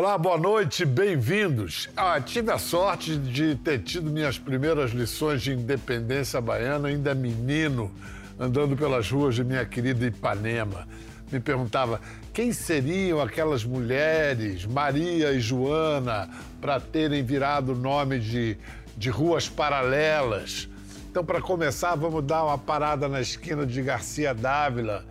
Olá, boa noite, bem-vindos. Ah, tive a sorte de ter tido minhas primeiras lições de independência baiana ainda menino, andando pelas ruas de minha querida Ipanema. Me perguntava quem seriam aquelas mulheres, Maria e Joana, para terem virado nome de, de ruas paralelas. Então, para começar, vamos dar uma parada na esquina de Garcia Dávila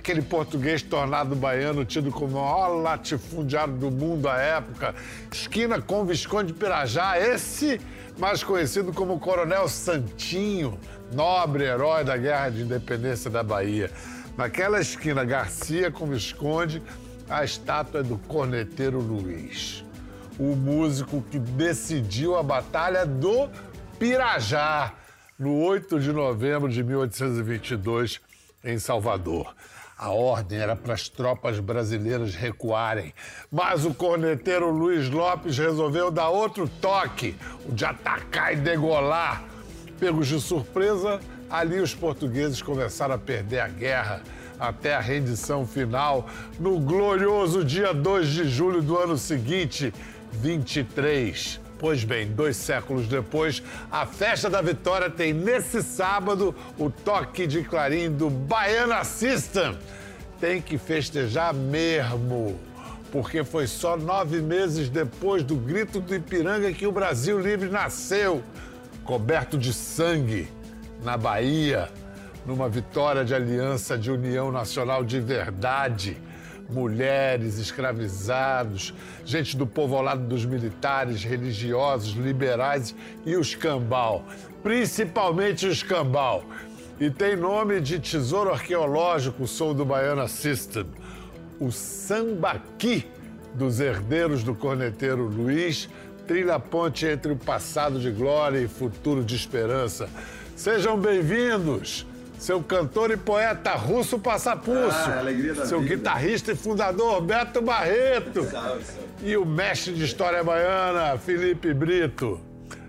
aquele português tornado baiano, tido como o maior latifundiário do mundo à época, esquina com Visconde de Pirajá, esse mais conhecido como Coronel Santinho, nobre herói da Guerra de Independência da Bahia. Naquela esquina, Garcia com Visconde, a estátua é do corneteiro Luiz, o músico que decidiu a Batalha do Pirajá, no 8 de novembro de 1822, em Salvador. A ordem era para as tropas brasileiras recuarem. Mas o corneteiro Luiz Lopes resolveu dar outro toque, o de atacar e degolar. Pegos de surpresa, ali os portugueses começaram a perder a guerra até a rendição final no glorioso dia 2 de julho do ano seguinte, 23. Pois bem, dois séculos depois, a festa da vitória tem nesse sábado o toque de clarim do Baiana System tem que festejar mesmo, porque foi só nove meses depois do grito do Ipiranga que o Brasil Livre nasceu, coberto de sangue, na Bahia, numa vitória de aliança de união nacional de verdade. Mulheres, escravizados, gente do povoado dos militares, religiosos, liberais e os cambal, principalmente os cambal e tem nome de tesouro arqueológico, sou do Baiana System. O Sambaqui dos herdeiros do corneteiro Luiz trilha a ponte entre o passado de glória e futuro de esperança. Sejam bem-vindos! Seu cantor e poeta russo Passapulso. Ah, da seu vida. guitarrista e fundador Beto Barreto. Salve, salve. E o mestre de história baiana Felipe Brito.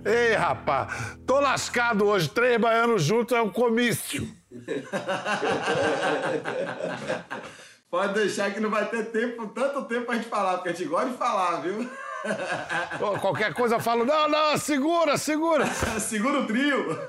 Ei, rapaz, tô lascado hoje. Três baianos juntos é um comício. Pode deixar que não vai ter tempo, tanto tempo pra gente falar, porque a gente gosta de falar, viu? Qualquer coisa eu falo, não, não, segura, segura. segura o trio.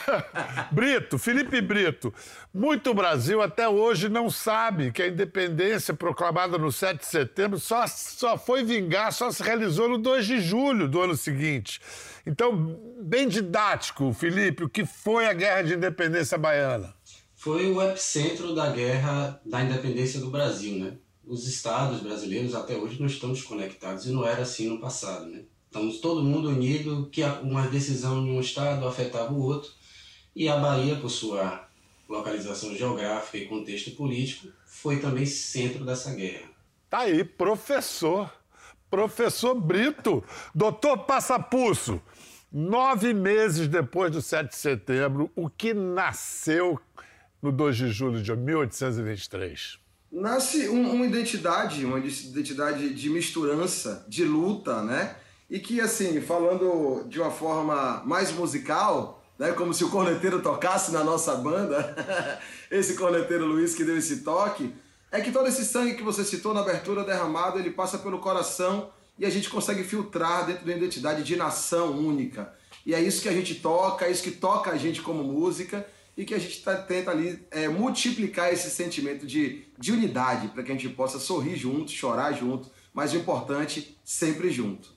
Brito, Felipe Brito, muito Brasil até hoje não sabe que a independência proclamada no 7 de setembro só, só foi vingar, só se realizou no 2 de julho do ano seguinte. Então, bem didático, Felipe, o que foi a Guerra de Independência Baiana? Foi o epicentro da Guerra da Independência do Brasil, né? Os estados brasileiros até hoje não estão desconectados e não era assim no passado, né? Estamos todo mundo unido, que uma decisão de um estado afetava o outro e a Bahia, por sua localização geográfica e contexto político, foi também centro dessa guerra. Tá aí, professor, professor Brito, doutor Passapulso. Nove meses depois do 7 de setembro, o que nasceu no 2 de julho de 1823? Nasce um, uma identidade, uma identidade de misturança, de luta, né? E que, assim, falando de uma forma mais musical, né? Como se o corneteiro tocasse na nossa banda, esse corneteiro Luiz que deu esse toque, é que todo esse sangue que você citou na abertura derramado, ele passa pelo coração e a gente consegue filtrar dentro da identidade de nação única. E é isso que a gente toca, é isso que toca a gente como música e que a gente tá, tenta ali é, multiplicar esse sentimento de, de unidade para que a gente possa sorrir junto, chorar junto, mas o importante, sempre junto.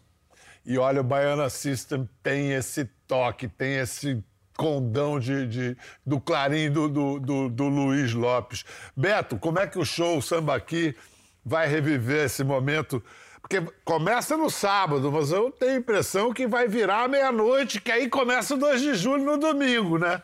E olha, o Baiana System tem esse toque, tem esse condão de, de do clarim do, do, do, do, Luiz Lopes. Beto, como é que o show o Samba Aqui vai reviver esse momento? Porque começa no sábado, mas eu tenho a impressão que vai virar meia-noite, que aí começa o 2 de julho no domingo, né?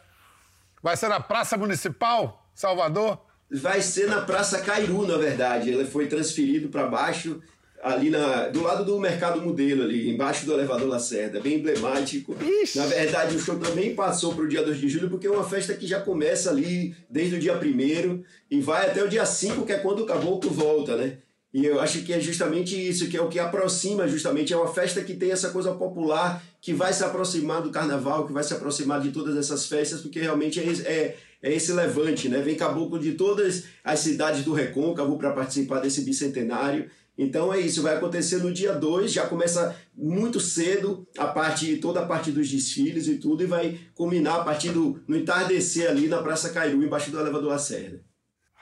Vai ser na Praça Municipal, Salvador? Vai ser na Praça Cairu, na verdade. Ele foi transferido para baixo, ali na, do lado do Mercado Modelo, ali, embaixo do elevador Lacerda, bem emblemático. Ixi. Na verdade, o show também passou para o dia 2 de julho, porque é uma festa que já começa ali desde o dia 1 e vai até o dia 5, que é quando o caboclo volta, né? E eu acho que é justamente isso, que é o que aproxima, justamente, é uma festa que tem essa coisa popular, que vai se aproximar do carnaval, que vai se aproximar de todas essas festas, porque realmente é, é, é esse levante, né? Vem caboclo de todas as cidades do Recôncavo para participar desse bicentenário, Então é isso, vai acontecer no dia 2, já começa muito cedo a parte, toda a parte dos desfiles e tudo, e vai culminar a partir do no entardecer ali na Praça Cairu, embaixo do elevador Lacerda.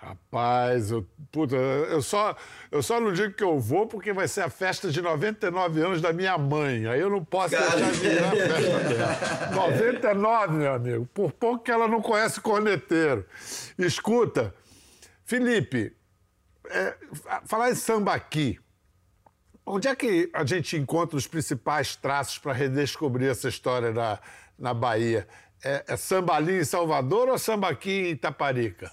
Rapaz, eu, puta, eu, só, eu só não digo que eu vou porque vai ser a festa de 99 anos da minha mãe. Aí eu não posso Cara. deixar de ir na festa dela. 99, meu amigo. Por pouco que ela não conhece corneteiro. Escuta, Felipe, é, falar em sambaqui, onde é que a gente encontra os principais traços para redescobrir essa história na, na Bahia? É, é sambali em Salvador ou sambaqui em Itaparica?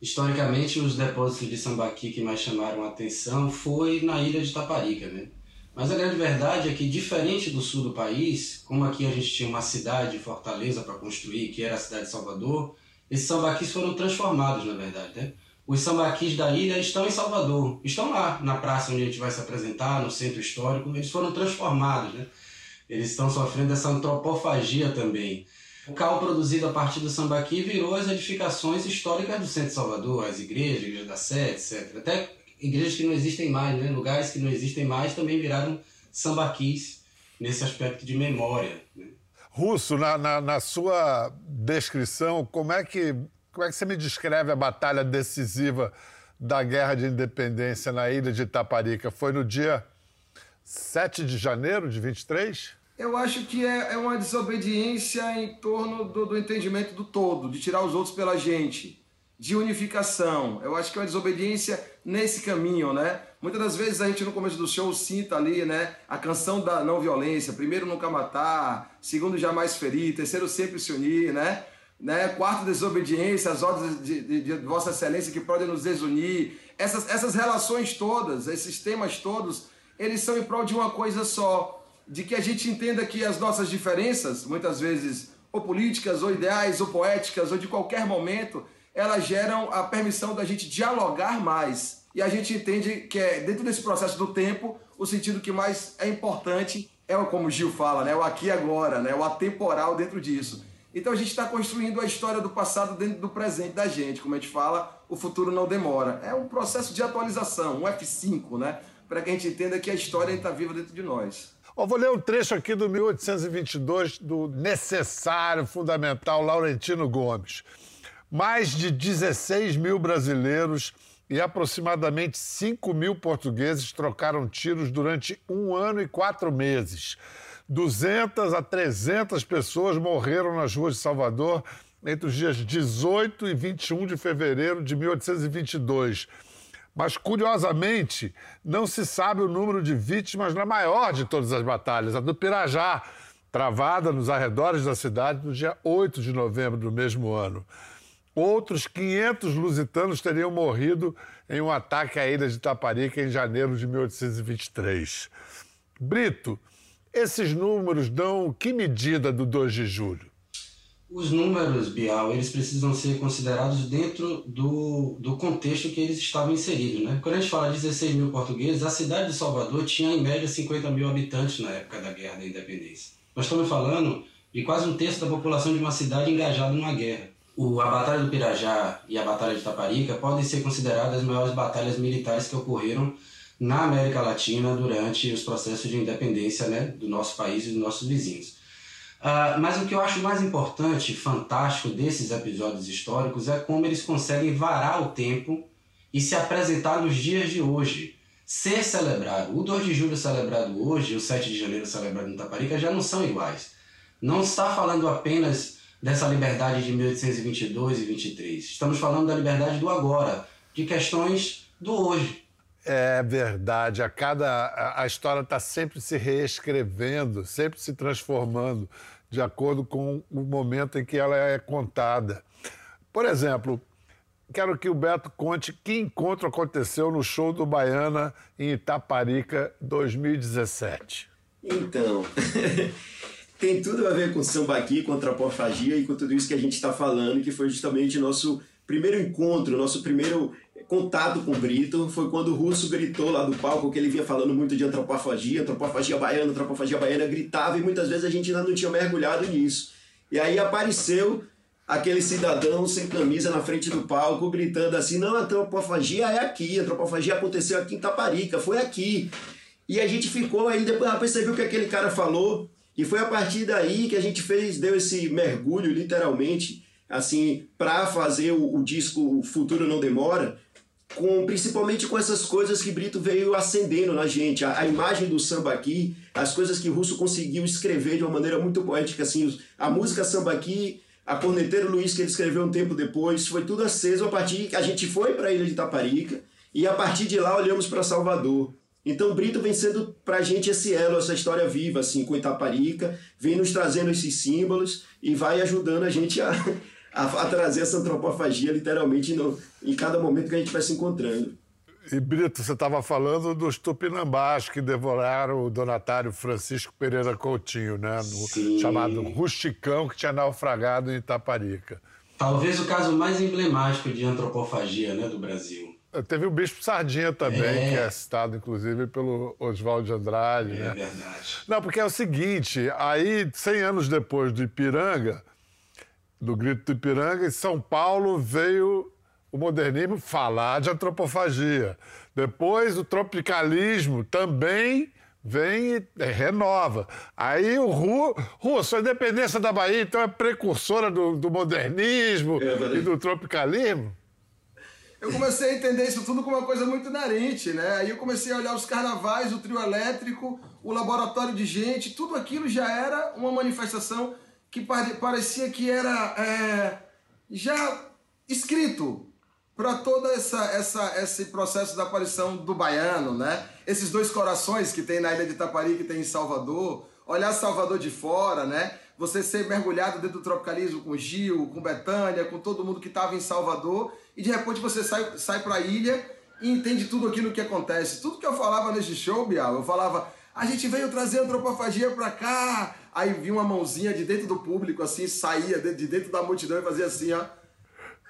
Historicamente os depósitos de sambaqui que mais chamaram a atenção foi na ilha de Taparica, né? Mas a grande verdade é que, diferente do sul do país, como aqui a gente tinha uma cidade, Fortaleza, para construir, que era a cidade de Salvador, esses sambaquis foram transformados, na verdade. Né? Os sambaquis da ilha estão em Salvador, estão lá na praça onde a gente vai se apresentar, no centro histórico, eles foram transformados. Né? Eles estão sofrendo essa antropofagia também. O cal produzido a partir do sambaqui virou as edificações históricas do centro de Salvador, as igrejas, igreja da Sé, etc. Até igrejas que não existem mais, né? lugares que não existem mais também viraram sambaquis nesse aspecto de memória. Né? Russo, na, na, na, sua descrição, como é, que, como é que você me descreve a batalha decisiva da Guerra de Independência na ilha de Itaparica? Foi no dia 7 de janeiro de 23? Eu acho que é, é uma desobediência em torno do, do, entendimento do todo, de tirar os outros pela gente, de unificação. Eu acho que é uma desobediência nesse caminho, né? Muitas das vezes a gente no começo do show sinta ali, né? A canção da não violência, primeiro nunca matar, segundo jamais ferir, terceiro sempre se unir, né? né? Quarto, desobediência, as ordens de, de, de, Vossa Excelência que podem nos desunir. Essas, essas relações todas, esses temas todos, eles são em prol de uma coisa só de que a gente entenda que as nossas diferenças, muitas vezes ou políticas, ou ideais, ou poéticas, ou de qualquer momento, elas geram a permissão da gente dialogar mais. E a gente entende que é dentro desse processo do tempo, o sentido que mais é importante é o como o Gil fala, né? O aqui e agora, né? O atemporal dentro disso. Então a gente está construindo a história do passado dentro do presente da gente. Como a gente fala, o futuro não demora. É um processo de atualização, um F5, né? Para que a gente entenda que a história está viva dentro de nós. Oh, vou ler um trecho aqui do 1822 do necessário, fundamental Laurentino Gomes. Mais de 16 mil brasileiros e aproximadamente 5 mil portugueses trocaram tiros durante um ano e quatro meses. 200 a 300 pessoas morreram nas ruas de Salvador entre os dias 18 e 21 de fevereiro de 1822 mas, curiosamente, não se sabe o número de vítimas na maior de todas as batalhas, a do Pirajá, travada nos arredores da cidade no dia 8 de novembro do mesmo ano. Outros 500 lusitanos teriam morrido em um ataque à ilha de Taparica em janeiro de 1823. Brito, esses números dão que medida do 2 de julho? Os números, Bial, eles precisam ser considerados dentro do, do contexto que eles estavam inseridos. Né? Quando a gente fala de 16 mil portugueses, a cidade de Salvador tinha em média 50 mil habitantes na época da Guerra da Independência. Nós estamos falando de quase um terço da população de uma cidade engajada numa guerra. O, a Batalha do Pirajá e a Batalha de Taparica podem ser consideradas as maiores batalhas militares que ocorreram na América Latina durante os processos de independência né, do nosso país e dos nossos vizinhos. Uh, mas o que eu acho mais importante, fantástico desses episódios históricos é como eles conseguem varar o tempo e se apresentar nos dias de hoje. Ser celebrado. O 2 de julho celebrado hoje o 7 de janeiro celebrado em Taparica já não são iguais. Não está falando apenas dessa liberdade de 1822 e 23. Estamos falando da liberdade do agora, de questões do hoje. É verdade. A cada a história está sempre se reescrevendo, sempre se transformando de acordo com o momento em que ela é contada. Por exemplo, quero que o Beto conte que encontro aconteceu no show do Baiana em Itaparica 2017. Então, tem tudo a ver com sambaqui, com antropofagia e com tudo isso que a gente está falando, que foi justamente nosso primeiro encontro, nosso primeiro contato com o Brito foi quando o Russo gritou lá do palco que ele vinha falando muito de antropofagia, antropofagia baiana, antropofagia baiana, gritava e muitas vezes a gente ainda não tinha mergulhado nisso. E aí apareceu aquele cidadão sem camisa na frente do palco gritando assim: não, a antropofagia é aqui, a antropofagia aconteceu aqui em Taparica, foi aqui. E a gente ficou aí, depois percebeu o que aquele cara falou, e foi a partir daí que a gente fez, deu esse mergulho, literalmente, assim, para fazer o, o disco Futuro Não Demora, com, principalmente com essas coisas que Brito veio acendendo na gente, a, a, imagem do samba aqui, as coisas que o Russo conseguiu escrever de uma maneira muito poética, assim, a música samba aqui, a Corneteiro Luiz que ele escreveu um tempo depois, foi tudo aceso a partir que a gente foi para a ilha de Taparica e a partir de lá olhamos para Salvador. Então Brito vem sendo para a gente esse elo, essa história viva assim com Itaparica, vem nos trazendo esses símbolos e vai ajudando a gente a a, a trazer essa antropofagia literalmente no, em cada momento que a gente vai se encontrando. E Brito, você estava falando dos tupinambás que devoraram o donatário Francisco Pereira Coutinho, né? No, chamado Rusticão, que tinha naufragado em Itaparica. Talvez o caso mais emblemático de antropofagia né, do Brasil. É, teve o Bispo Sardinha também, é. que é citado, inclusive, pelo Oswaldo de Andrade. É né? verdade. Não, porque é o seguinte, aí, 100 anos depois do Ipiranga, do Grito do Ipiranga, em São Paulo veio o modernismo falar de antropofagia. Depois o tropicalismo também vem e renova. Aí o Ru, Russo, a independência da Bahia, então é precursora do, do modernismo é, e do tropicalismo? Eu comecei a entender isso tudo como uma coisa muito inerente, né? Aí eu comecei a olhar os carnavais, o trio elétrico, o laboratório de gente, tudo aquilo já era uma manifestação que parecia que era é, já escrito para todo essa, essa, esse processo da aparição do baiano, né? Esses dois corações que tem na ilha de Itapari, que tem em Salvador, olhar Salvador de fora, né? Você ser mergulhado dentro do tropicalismo com Gil, com Betânia, com todo mundo que estava em Salvador, e de repente você sai, sai para a ilha e entende tudo aquilo que acontece. Tudo que eu falava nesse show, Bial, eu falava, a gente veio trazer antropofagia para cá, Aí vinha uma mãozinha de dentro do público, assim, saía de dentro da multidão e fazia assim, ó.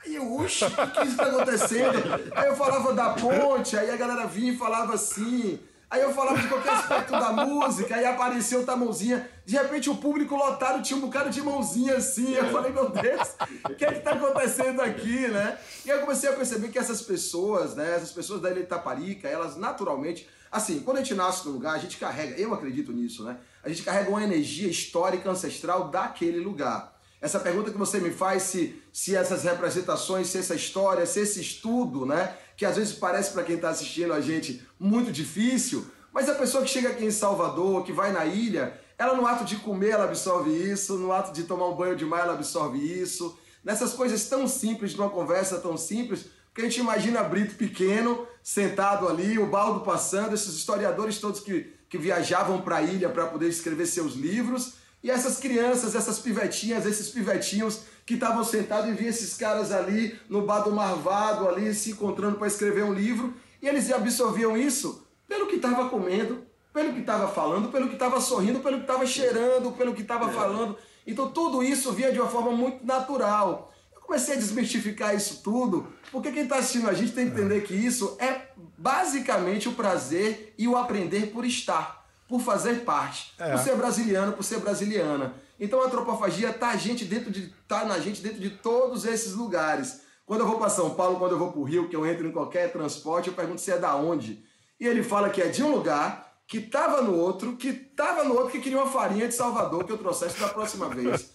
Aí eu, oxe, o que, que isso tá acontecendo? Aí eu falava da ponte, aí a galera vinha e falava assim. Aí eu falava de qualquer aspecto da música, aí apareceu outra mãozinha. De repente o público lotado tinha um bocado de mãozinha assim. Eu falei, meu Deus, o que é que tá acontecendo aqui, né? E eu comecei a perceber que essas pessoas, né, essas pessoas da Ilha Itaparica, elas naturalmente, assim, quando a gente nasce no lugar, a gente carrega, eu acredito nisso, né? a gente carrega uma energia histórica ancestral daquele lugar. Essa pergunta que você me faz se, se essas representações, se essa história, se esse estudo, né, que às vezes parece para quem está assistindo a gente muito difícil, mas a pessoa que chega aqui em Salvador, que vai na ilha, ela no ato de comer ela absorve isso, no ato de tomar um banho de mar ela absorve isso, nessas coisas tão simples, numa conversa tão simples, porque a gente imagina Brito pequeno, sentado ali, o baldo passando, esses historiadores todos que que viajavam para a ilha para poder escrever seus livros, e essas crianças, essas pivetinhas, esses pivetinhos que estavam sentados e via esses caras ali no bar do Marvado, ali se encontrando para escrever um livro, e eles absorviam isso pelo que estava comendo, pelo que estava falando, pelo que estava sorrindo, pelo que estava cheirando, pelo que estava é. falando. Então tudo isso via de uma forma muito natural. Comecei a desmistificar isso tudo, porque quem está assistindo a gente tem que entender que isso é basicamente o prazer e o aprender por estar, por fazer parte, é. por ser brasiliano, por ser brasiliana. Então a antropofagia está gente dentro de tá na gente dentro de todos esses lugares. Quando eu vou para São Paulo, quando eu vou para o Rio, que eu entro em qualquer transporte, eu pergunto se é da onde. E ele fala que é de um lugar que estava no outro, que estava no outro, que queria uma farinha de Salvador que eu trouxesse da próxima vez.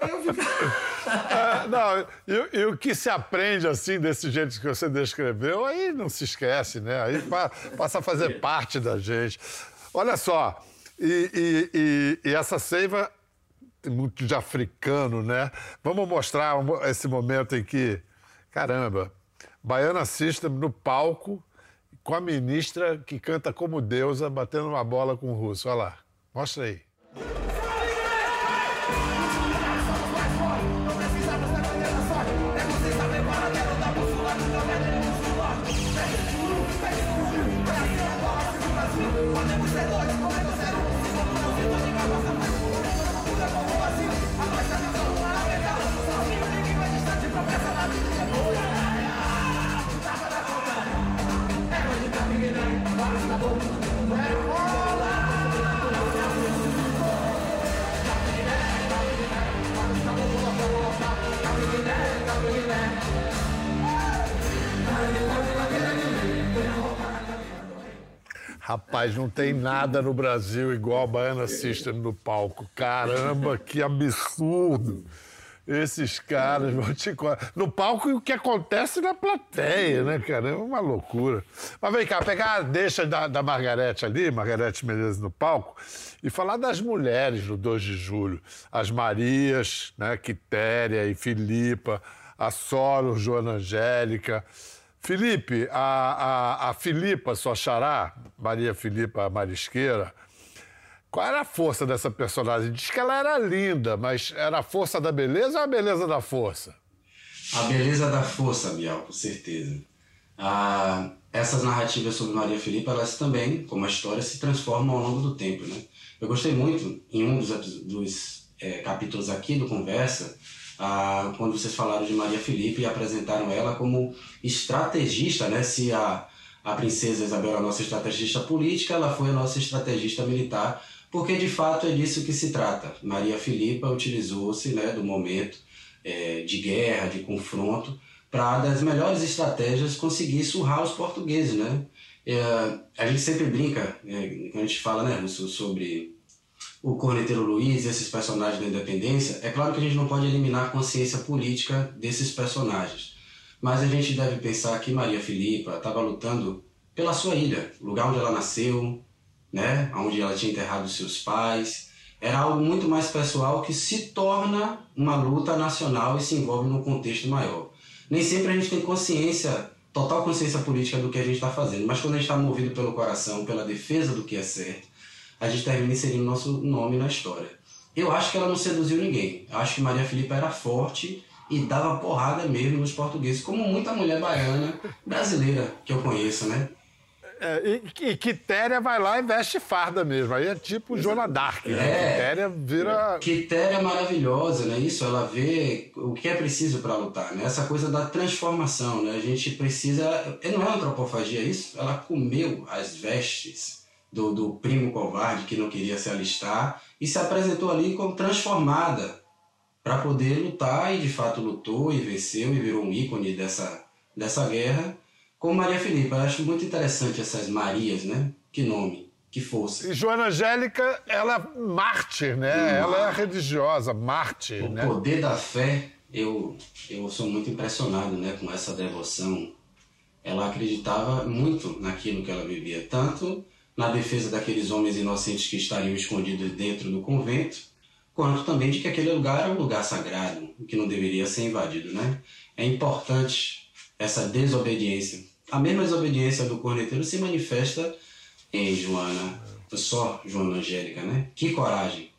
Aí eu fico... não, e, e, o que se aprende assim, desse jeito que você descreveu, aí não se esquece, né? Aí passa a fazer parte da gente. Olha só, e, e, e essa seiva muito de africano, né? Vamos mostrar esse momento em que, caramba, Baiana System no palco com a ministra que canta como deusa, batendo uma bola com o russo. Olha lá, mostra aí. Rapaz, não tem nada no Brasil igual a Baiana System no palco. Caramba, que absurdo! Esses caras vão te No palco e o que acontece na plateia, né, cara? É uma loucura. Mas vem cá, pegar a deixa da, da Margarete ali, Margarete Menezes no palco, e falar das mulheres no 2 de julho. As Marias, né, Quitéria e Filipa, a Soro, Joana Angélica. Felipe, a, a, a Filipa, sua xará, Maria Filipa Marisqueira, qual era a força dessa personagem? Diz que ela era linda, mas era a força da beleza ou a beleza da força? A beleza da força, Biel, com certeza. Ah, essas narrativas sobre Maria Filipa, elas também, como a história, se transformam ao longo do tempo, né? Eu gostei muito, em um dos, dos é, capítulos aqui do Conversa, ah, quando vocês falaram de Maria Filipe e apresentaram ela como estrategista, né? Se a, a princesa Isabel era a nossa estrategista política, ela foi a nossa estrategista militar porque de fato é disso que se trata. Maria Filipa utilizou-se né, do momento é, de guerra, de confronto, para, das melhores estratégias, conseguir surrar os portugueses. Né? É, a gente sempre brinca, é, quando a gente fala né, sobre o Corneteiro Luiz esses personagens da independência, é claro que a gente não pode eliminar a consciência política desses personagens. Mas a gente deve pensar que Maria Filipa estava lutando pela sua ilha, lugar onde ela nasceu, né, onde ela tinha enterrado seus pais. Era algo muito mais pessoal que se torna uma luta nacional e se envolve num contexto maior. Nem sempre a gente tem consciência, total consciência política do que a gente está fazendo, mas quando a gente está movido pelo coração, pela defesa do que é certo, a gente termina inserindo nosso nome na história. Eu acho que ela não seduziu ninguém. Eu acho que Maria Filipa era forte e dava porrada mesmo nos portugueses, como muita mulher baiana brasileira que eu conheço, né? É, e, e Quitéria vai lá e veste farda mesmo. Aí é tipo Joana Dark, né? É, Quitéria vira. Quitéria é maravilhosa, né? Isso, ela vê o que é preciso para lutar, né? Essa coisa da transformação, né? A gente precisa. Não é antropofagia isso? Ela comeu as vestes do, do primo covarde que não queria se alistar e se apresentou ali como transformada para poder lutar e de fato lutou e venceu e virou um ícone dessa, dessa guerra com Maria Filipa. Eu acho muito interessante essas Marias, né? Que nome, que força. E Joana Angélica, ela é mártir, né? Ela é religiosa, mártir, o né? O poder da fé, eu, eu sou muito impressionado né, com essa devoção. Ela acreditava muito naquilo que ela vivia, tanto na defesa daqueles homens inocentes que estariam escondidos dentro do convento, quanto também de que aquele lugar era um lugar sagrado, que não deveria ser invadido, né? É importante essa desobediência a mesma desobediência do corneteiro se manifesta em Joana, só Joana Angélica, né? Que coragem!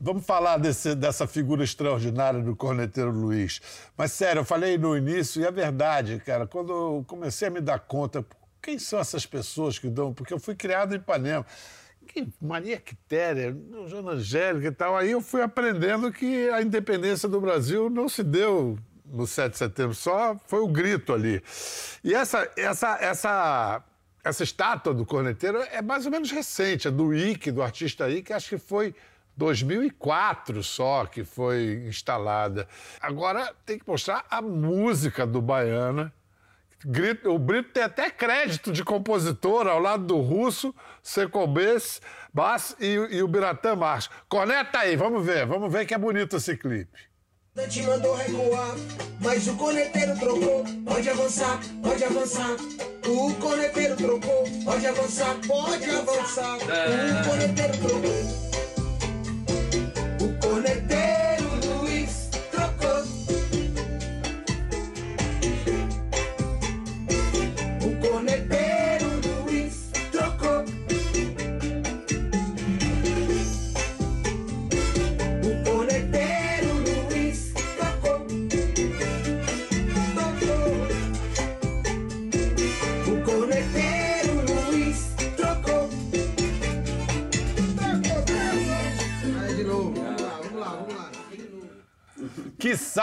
Vamos falar desse, dessa figura extraordinária do corneteiro Luiz. Mas, sério, eu falei no início, e é verdade, cara, quando eu comecei a me dar conta, quem são essas pessoas que dão. Porque eu fui criado em Ipanema. Maria Quitéria, Joana Angélica e tal. Aí eu fui aprendendo que a independência do Brasil não se deu no 7 de setembro, só foi o grito ali. E essa, essa, essa, essa estátua do corneteiro é mais ou menos recente, é do Ike, do artista Ike, acho que foi 2004 só que foi instalada. Agora tem que mostrar a música do Baiana. O Brito tem até crédito de compositor ao lado do Russo, Secobes, Bass e, e o Biratã Marques. Conecta aí, vamos ver, vamos ver que é bonito esse clipe. Te mandou recuar, mas o corneteiro trocou. Pode avançar, pode avançar. O corneteiro trocou. Pode avançar, pode avançar. O corneteiro trocou. Que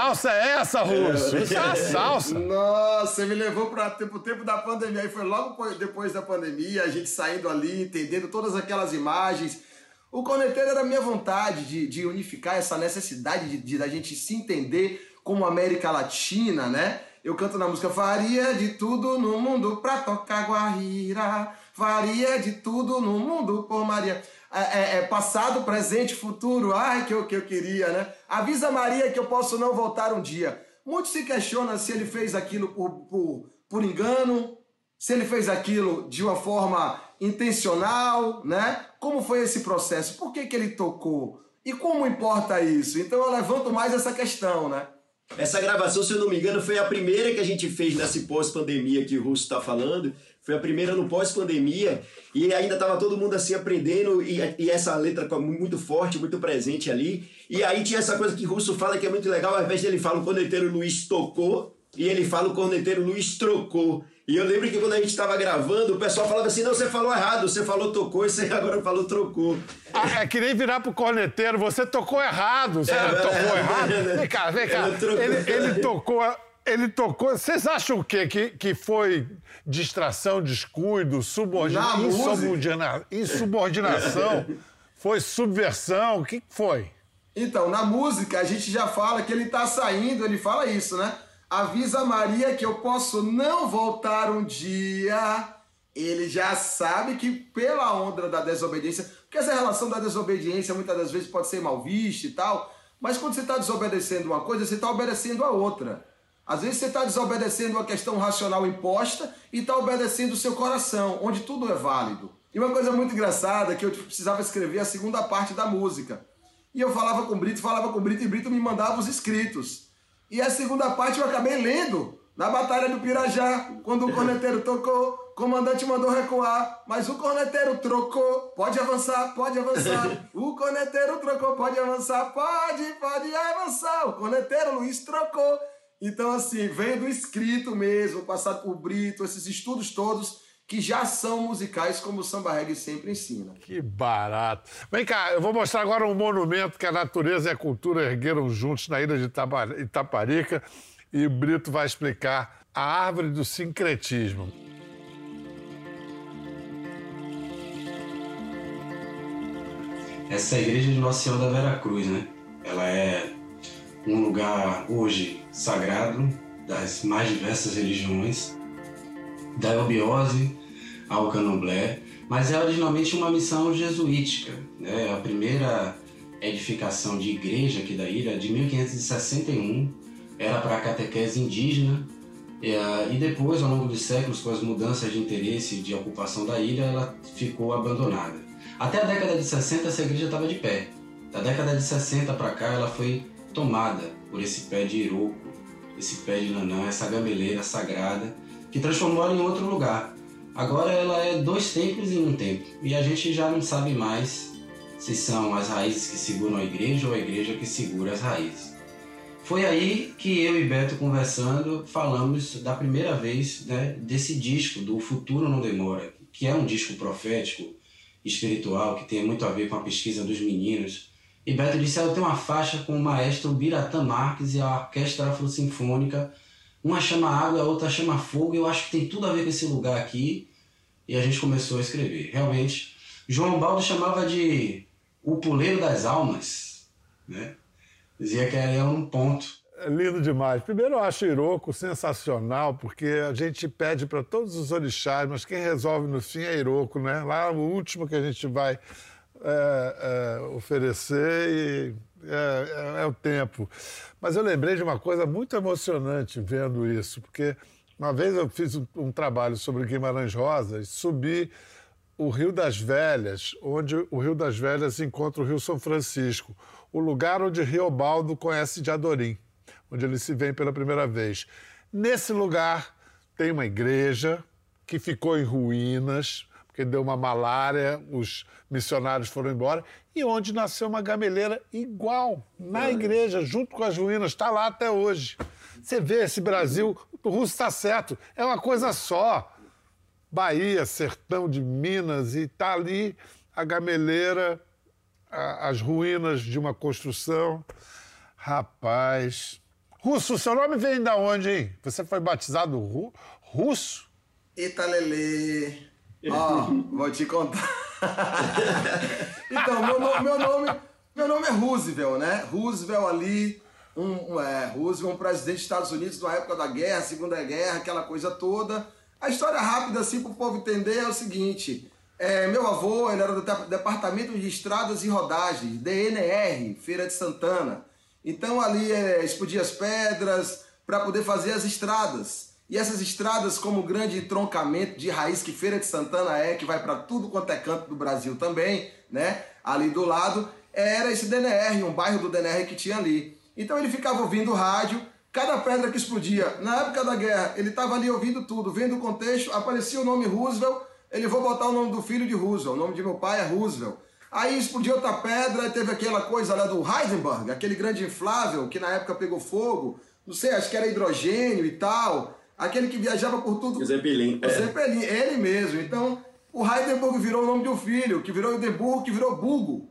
salsa é essa, Russo? Isso é uma salsa. Nossa, você me levou para o tempo da pandemia. E foi logo depois da pandemia, a gente saindo ali, entendendo todas aquelas imagens. O Corneteiro era a minha vontade de, de unificar essa necessidade de, de, a gente se entender como América Latina, né? Eu canto na música Faria de tudo no mundo pra tocar Guarira. Faria de tudo no mundo por Maria. É, é, é, passado, presente, futuro. Ai, que eu, que eu queria, né? Avisa Maria que eu posso não voltar um dia. Muitos se questionam se ele fez aquilo por, por, por engano, se ele fez aquilo de uma forma intencional, né? Como foi esse processo? Por que, que ele tocou? E como importa isso? Então eu levanto mais essa questão, né? Essa gravação, se eu não me engano, foi a primeira que a gente fez nessa pós-pandemia que o Russo está falando. Foi a primeira no pós-pandemia e ainda estava todo mundo assim aprendendo e, e, essa letra muito forte, muito presente ali. E aí tinha essa coisa que o Russo fala que é muito legal, ao invés de ele fala o corneteiro Luiz tocou e ele fala o corneteiro Luiz trocou. E eu lembro que quando a gente estava gravando, o pessoal falava assim: não, você falou errado, você falou tocou e você agora falou trocou. Ah, é que nem virar pro corneteiro, você tocou errado, você é, tocou é, errado. É, vem cá, vem cá. Ele, ele tocou ele tocou. Vocês acham o quê? Que, que foi distração, descuido, subordina... insubordina... insubordinação? foi subversão? O que foi? Então, na música, a gente já fala que ele tá saindo, ele fala isso, né? Avisa Maria que eu posso não voltar um dia. Ele já sabe que pela onda da desobediência, porque essa relação da desobediência muitas das vezes pode ser mal vista e tal, mas quando você está desobedecendo uma coisa, você está obedecendo a outra. Às vezes você está desobedecendo uma questão racional imposta e está obedecendo o seu coração, onde tudo é válido. E uma coisa muito engraçada é que eu precisava escrever a segunda parte da música. E eu falava com o Brito, falava com o Brito e o Brito me mandava os escritos. E a segunda parte eu acabei lendo na Batalha do Pirajá, quando o corneteiro tocou, o comandante mandou recuar, mas o corneteiro trocou, pode avançar, pode avançar. O corneteiro trocou, pode avançar, pode, pode avançar. O corneteiro Luiz trocou. Então, assim, vem do escrito mesmo, passado por Brito, esses estudos todos que já são musicais, como o samba reggae sempre ensina. Que barato. Vem cá, eu vou mostrar agora um monumento que a natureza e a cultura ergueram juntos na ilha de Itaparica e o Brito vai explicar a árvore do sincretismo. Essa é a igreja de Nossa Senhora da Vera Cruz, né? Ela é um lugar hoje sagrado das mais diversas religiões, da eubiose ao candomblé, mas é originalmente uma missão jesuítica. Né? A primeira edificação de igreja aqui da ilha, de 1561, era para a catequese indígena e depois, ao longo dos séculos, com as mudanças de interesse de ocupação da ilha, ela ficou abandonada. Até a década de 60, essa igreja estava de pé. Da década de 60 para cá, ela foi tomada por esse pé de iroco, esse pé de nanã, essa gameleira sagrada, que transformou ela em outro lugar. Agora ela é dois templos em um templo, e a gente já não sabe mais se são as raízes que seguram a igreja ou a igreja que segura as raízes. Foi aí que eu e Beto conversando falamos da primeira vez né, desse disco do Futuro Não Demora, que é um disco profético, espiritual, que tem muito a ver com a pesquisa dos meninos e Beto disse: Eu tenho uma faixa com o maestro Biratã Marques e a Orquestra Afro-Sinfônica. Uma chama água, a outra chama fogo. Eu acho que tem tudo a ver com esse lugar aqui. E a gente começou a escrever. Realmente, João Baldo chamava de o puleiro das almas. Né? Dizia que era um ponto. É lindo demais. Primeiro, eu acho Iroco sensacional, porque a gente pede para todos os orixás, mas quem resolve no fim é Iroco, né? Lá o último que a gente vai é, é, oferecer e é, é, é, o tempo. Mas eu lembrei de uma coisa muito emocionante vendo isso, porque uma vez eu fiz um, um trabalho sobre Guimarães Rosa e subi o Rio das Velhas, onde o Rio das Velhas encontra o Rio São Francisco, o lugar onde Riobaldo conhece de Adorim, onde ele se vê pela primeira vez. Nesse lugar tem uma igreja que ficou em ruínas, porque deu uma malária, os missionários foram embora, e onde nasceu uma gameleira igual, na igreja, junto com as ruínas, está lá até hoje. Você vê esse Brasil, o russo está certo, é uma coisa só. Bahia, sertão de Minas, e está ali a gameleira, a, as ruínas de uma construção. Rapaz. Russo, seu nome vem da onde, hein? Você foi batizado ru russo? Italele. Ó, oh, vou te contar. então, meu, meu, nome, meu nome é Roosevelt, né? Roosevelt ali, um, é, Roosevelt, um presidente dos Estados Unidos na época da guerra, Segunda Guerra, aquela coisa toda. A história rápida, assim, para o povo entender, é o seguinte: é, meu avô ele era do Departamento de Estradas e Rodagens, DNR, Feira de Santana. Então ali é, explodia as pedras para poder fazer as estradas. E essas estradas, como grande troncamento de raiz que Feira de Santana é, que vai para tudo quanto é canto do Brasil também, né? Ali do lado, era esse DNR, um bairro do DNR que tinha ali. Então ele ficava ouvindo o rádio, cada pedra que explodia. Na época da guerra, ele estava ali ouvindo tudo, vendo o contexto, aparecia o nome Roosevelt, ele vou botar o nome do filho de Roosevelt, o nome de meu pai é Roosevelt. Aí explodiu outra pedra, teve aquela coisa lá do Heisenberg, aquele grande inflável que na época pegou fogo, não sei, acho que era hidrogênio e tal, aquele que viajava por tudo. O Zeppelin. O é. Zeppelin, ele mesmo. Então, o Heisenberg virou o nome de um filho, que virou Hindenburg, que virou Bugo.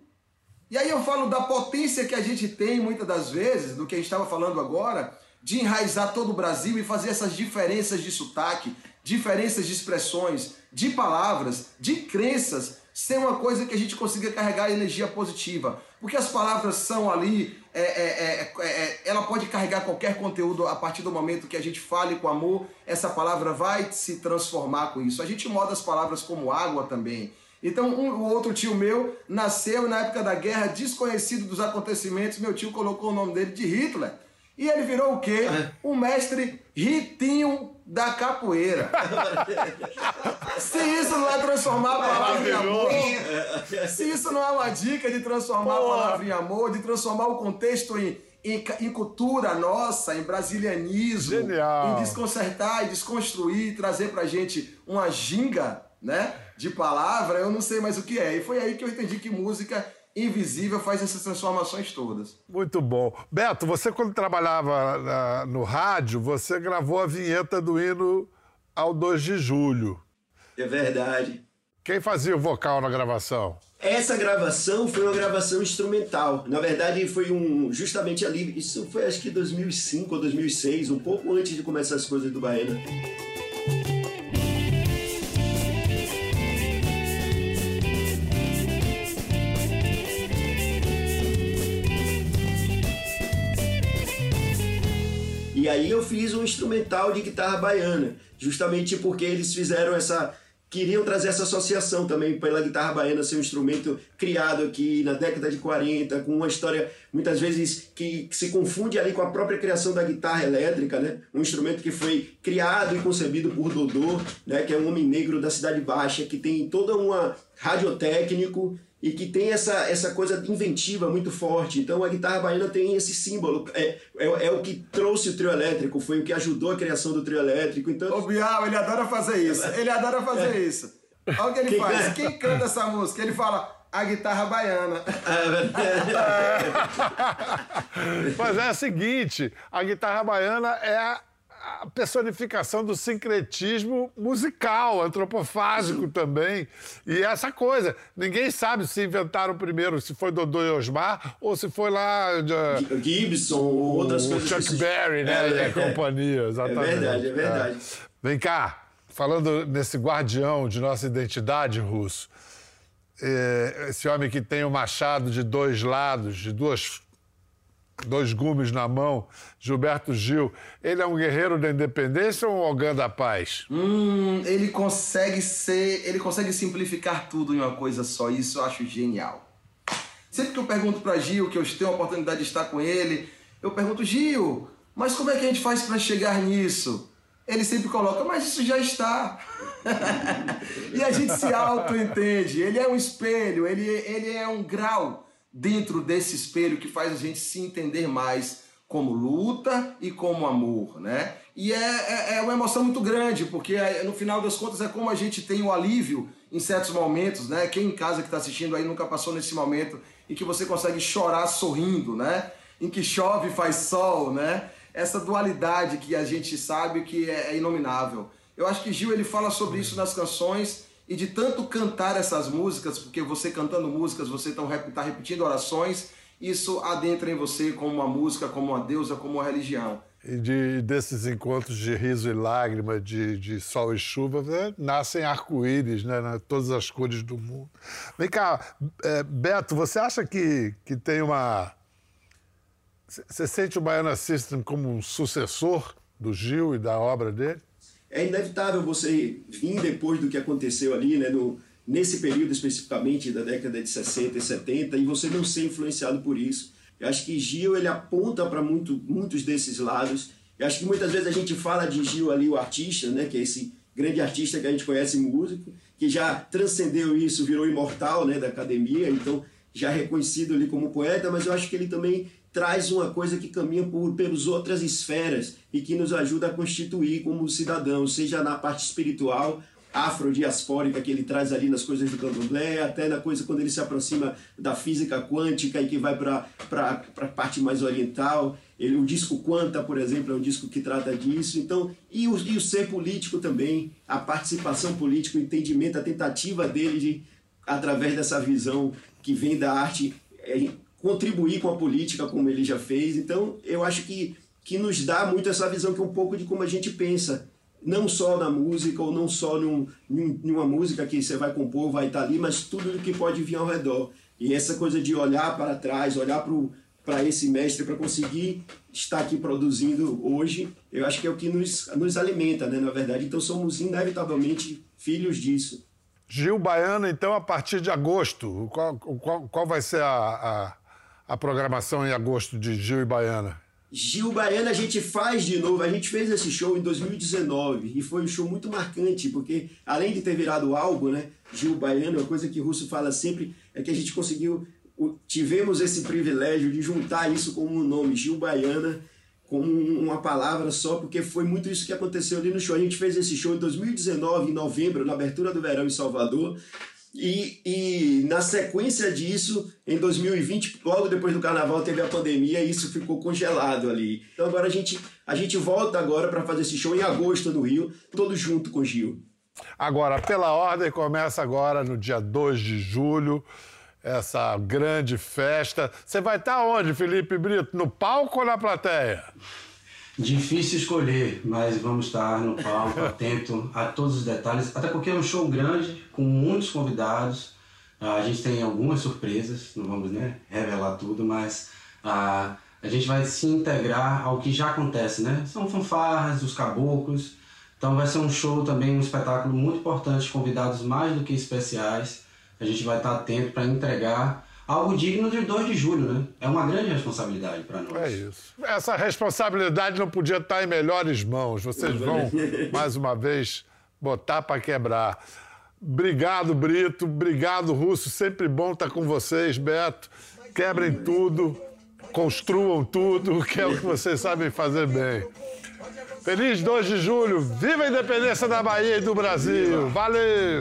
E aí eu falo da potência que a gente tem muitas das vezes, do que a gente estava falando agora, de enraizar todo o Brasil e fazer essas diferenças de sotaque, diferenças de expressões, de palavras, de crenças, ser uma coisa que a gente consiga carregar energia positiva. Porque as palavras são ali, é, é, é, é, ela pode carregar qualquer conteúdo a partir do momento que a gente fale com amor, essa palavra vai se transformar com isso. A gente moda as palavras como água também. Então, um, o outro tio meu nasceu na época da guerra, desconhecido dos acontecimentos. Meu tio colocou o nome dele de Hitler. E ele virou o quê? É. O mestre Ritinho da capoeira. se isso não é transformar a palavra em amor, se isso não é uma dica de transformar Porra. a palavra em amor, de transformar o contexto em, em, em, cultura nossa, em brasilianismo, Genial. em desconcertar e desconstruir, trazer pra gente uma ginga, né? de palavra, eu não sei mais o que é. E foi aí que eu entendi que música invisível faz essas transformações todas. Muito bom. Beto, você quando trabalhava na, no rádio, você gravou a vinheta do hino ao 2 de julho. É verdade. Quem fazia o vocal na gravação? Essa gravação foi uma gravação instrumental. Na verdade, foi um justamente ali, isso foi acho que 2005 ou 2006, um pouco antes de começar as coisas do Baena. Aí eu fiz um instrumental de guitarra baiana, justamente porque eles fizeram essa queriam trazer essa associação também pela guitarra baiana ser um instrumento criado aqui na década de 40, com uma história muitas vezes que, que, se confunde ali com a própria criação da guitarra elétrica, né? Um instrumento que foi criado e concebido por Dodô, né, que é um homem negro da cidade baixa, que tem toda uma radiotécnico e que tem essa, essa coisa inventiva muito forte. Então a guitarra baiana tem esse símbolo, é, é, é, o que trouxe o trio elétrico, foi o que ajudou a criação do trio elétrico. Então... O Bial, ele adora fazer isso, ele adora fazer é. isso. Olha o que ele Quem faz, canta? quem canta essa música? Ele fala, a guitarra baiana. É Mas é o seguinte, a guitarra baiana é a a personificação do sincretismo musical, antropofágico também. E essa coisa, ninguém sabe se inventaram primeiro, se foi Dodô e Osmar, ou se foi lá... De, Gibson, ou outras o coisas. Chuck. Berry, né, é, e a é, companhia, exatamente. É verdade, é verdade. É. Vem cá, falando nesse guardião de nossa identidade, Russo, é, esse homem que tem o um machado de dois lados, de duas dois gumes na mão, Gilberto Gil, ele é um guerreiro da independência ou um Ogã da paz? Hum, ele consegue ser, ele consegue simplificar tudo em uma coisa só, isso eu acho genial. Sempre que eu pergunto para Gil, que eu tenho a oportunidade de estar com ele, eu pergunto, Gil, mas como é que a gente faz para chegar nisso? Ele sempre coloca, mas isso já está. e a gente se auto-entende. Ele é um espelho, ele, ele é um grau dentro desse espelho que faz a gente se entender mais como luta e como amor, né? E é, é, é, uma emoção muito grande, porque é, no final das contas é como a gente tem o alívio em certos momentos, né? Quem em casa que está assistindo aí nunca passou nesse momento em que você consegue chorar sorrindo, né? Em que chove e faz sol, né? Essa dualidade que a gente sabe que é, é inominável. Eu acho que Gil ele fala sobre isso nas canções e de tanto cantar essas músicas, porque você cantando músicas, você está tá repetindo orações, isso adentra em você como uma música, como uma deusa, como uma religião. E de, desses encontros de riso e lágrima, de, de sol e chuva, né, nascem arco-íris, né, né, todas as cores do mundo. Vem cá, é, Beto, você acha que, que tem uma. Você sente o Baiana System como um sucessor do Gil e da obra dele? É inevitável você vir depois do que aconteceu ali, né, no, nesse período especificamente da década de 60 e 70, e você não ser influenciado por isso. Eu acho que Gil ele aponta para muito, muitos desses lados. Eu acho que muitas vezes a gente fala de Gil ali, o artista, né, que é esse grande artista que a gente conhece músico, que já transcendeu isso, virou imortal né, da academia, então já reconhecido ali como poeta, mas eu acho que ele também traz uma coisa que caminha por pelas outras esferas e que nos ajuda a constituir como cidadãos, seja na parte espiritual, afrodiaspórica que ele traz ali nas coisas do candomblé, até na coisa quando ele se aproxima da física quântica e que vai para a parte mais oriental. Ele, o disco Quanta, por exemplo, é um disco que trata disso. Então, e o, e o ser político também, a participação política, o entendimento, a tentativa dele de, através dessa visão que vem da arte, é, contribuir com a política como ele já fez. Então, eu acho que, que nos dá muito essa visão que é um pouco de como a gente pensa não só na música ou não só num, numa música que você vai compor, vai estar ali, mas tudo que pode vir ao redor. E essa coisa de olhar para trás, olhar para esse mestre para conseguir estar aqui produzindo hoje, eu acho que é o que nos, nos alimenta, né, na verdade. Então somos inevitavelmente filhos disso. Gil Baiano, então, a partir de agosto, qual, qual, qual vai ser a, a, a programação em agosto de Gil e Baiana? Gil Baiana a gente faz de novo. A gente fez esse show em 2019 e foi um show muito marcante, porque além de ter virado álbum, né? Gil Baiana, uma coisa que o Russo fala sempre é que a gente conseguiu, tivemos esse privilégio de juntar isso como um nome, Gil Baiana, como uma palavra só, porque foi muito isso que aconteceu ali no show. A gente fez esse show em 2019, em novembro, na abertura do verão em Salvador. E, e na sequência disso, em 2020, logo depois do carnaval, teve a pandemia e isso ficou congelado ali. Então agora a gente, a gente volta agora para fazer esse show em agosto no Rio, todo junto com o Gil. Agora, pela ordem, começa agora no dia 2 de julho, essa grande festa. Você vai estar onde, Felipe Brito? No palco ou na plateia? Difícil escolher, mas vamos estar no palco, atento a todos os detalhes, até porque é um show grande, com muitos convidados. Ah, a gente tem algumas surpresas, não vamos né, revelar tudo, mas a, ah, a gente vai se integrar ao que já acontece, né? São fanfarras, os caboclos. Então vai ser um show também, um espetáculo muito importante, convidados mais do que especiais. A gente vai estar atento para entregar algo digno de 2 de julho, né? É uma grande responsabilidade para nós. É isso. Essa responsabilidade não podia estar em melhores mãos. Vocês vão, mais uma vez, botar para quebrar. Obrigado, Brito. Obrigado, Russo. Sempre bom estar com vocês, Beto. Quebrem tudo, construam tudo, que é o que vocês sabem fazer bem. Feliz 2 de julho. Viva a independência da Bahia e do Brasil. Valeu!